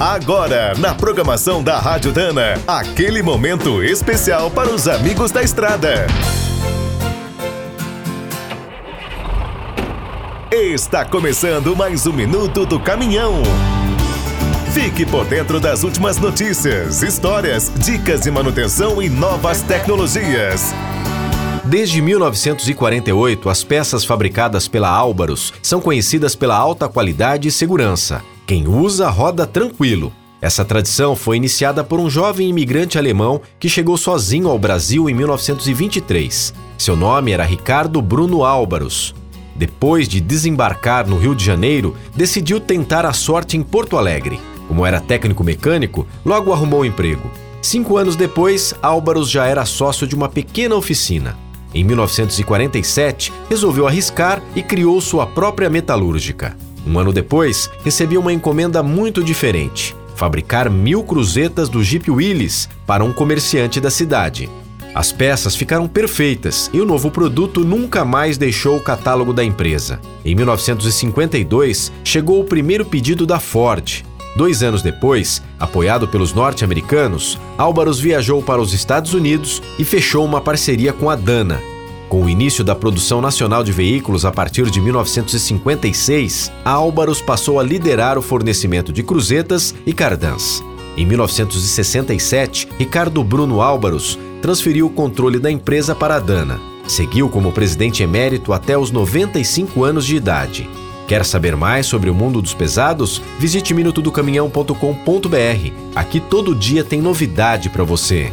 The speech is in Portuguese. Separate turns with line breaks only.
Agora, na programação da Rádio Dana, aquele momento especial para os amigos da estrada. Está começando mais um minuto do caminhão. Fique por dentro das últimas notícias, histórias, dicas de manutenção e novas tecnologias.
Desde 1948, as peças fabricadas pela Álvaros são conhecidas pela alta qualidade e segurança. Quem usa roda tranquilo. Essa tradição foi iniciada por um jovem imigrante alemão que chegou sozinho ao Brasil em 1923. Seu nome era Ricardo Bruno Álvaros. Depois de desembarcar no Rio de Janeiro, decidiu tentar a sorte em Porto Alegre. Como era técnico mecânico, logo arrumou um emprego. Cinco anos depois, Álvaros já era sócio de uma pequena oficina. Em 1947, resolveu arriscar e criou sua própria metalúrgica. Um ano depois, recebeu uma encomenda muito diferente: fabricar mil cruzetas do Jeep Willys para um comerciante da cidade. As peças ficaram perfeitas e o novo produto nunca mais deixou o catálogo da empresa. Em 1952, chegou o primeiro pedido da Ford. Dois anos depois, apoiado pelos norte-americanos, Álvaros viajou para os Estados Unidos e fechou uma parceria com a Dana, com o início da produção nacional de veículos a partir de 1956, a Álvaros passou a liderar o fornecimento de cruzetas e cardãs. Em 1967, Ricardo Bruno Álvaros transferiu o controle da empresa para a Dana. Seguiu como presidente emérito até os 95 anos de idade. Quer saber mais sobre o mundo dos pesados? Visite minutodocaminhão.com.br. Aqui todo dia tem novidade para você.